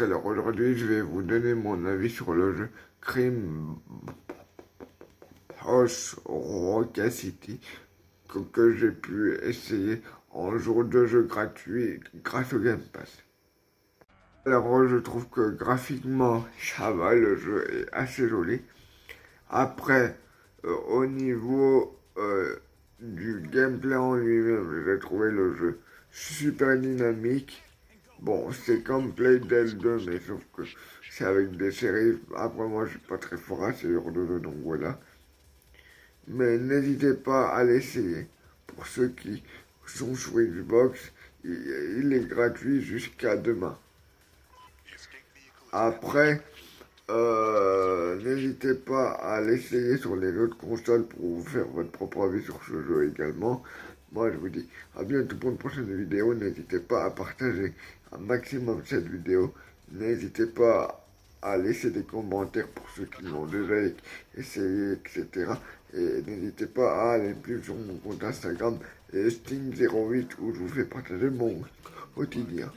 alors aujourd'hui je vais vous donner mon avis sur le jeu Crime House Roca City que, que j'ai pu essayer en jour de jeu gratuit grâce au Game Pass. Alors je trouve que graphiquement ça va, le jeu est assez joli. Après, euh, au niveau euh, du gameplay en lui-même, j'ai trouvé le jeu super dynamique. Bon, c'est comme Playdale 2, mais sauf que c'est avec des séries. Après, moi, je suis pas très fort à ces genres de donc voilà. Mais n'hésitez pas à l'essayer. Pour ceux qui sont sur Xbox, il est gratuit jusqu'à demain. Après, euh, n'hésitez pas à l'essayer sur les autres consoles pour vous faire votre propre avis sur ce jeu également. Moi, je vous dis à bientôt pour une prochaine vidéo. N'hésitez pas à partager un maximum cette vidéo. N'hésitez pas à laisser des commentaires pour ceux qui l'ont déjà essayé, etc. Et n'hésitez pas à aller plus sur mon compte Instagram, Sting08, où je vous fais partager mon quotidien.